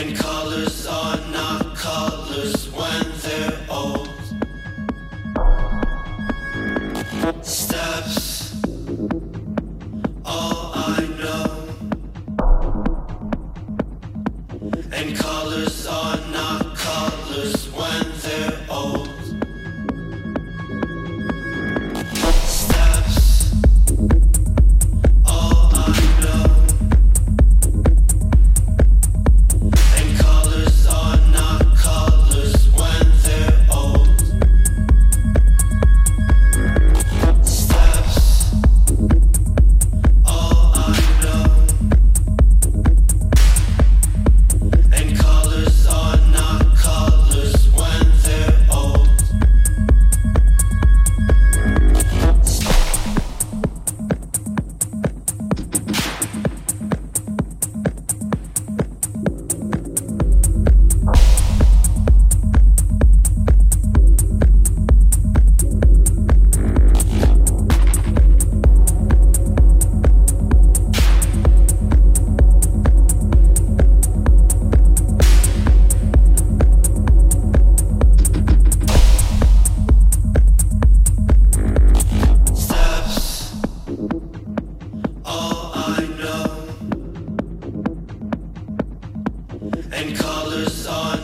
And colors are not colors. Stop.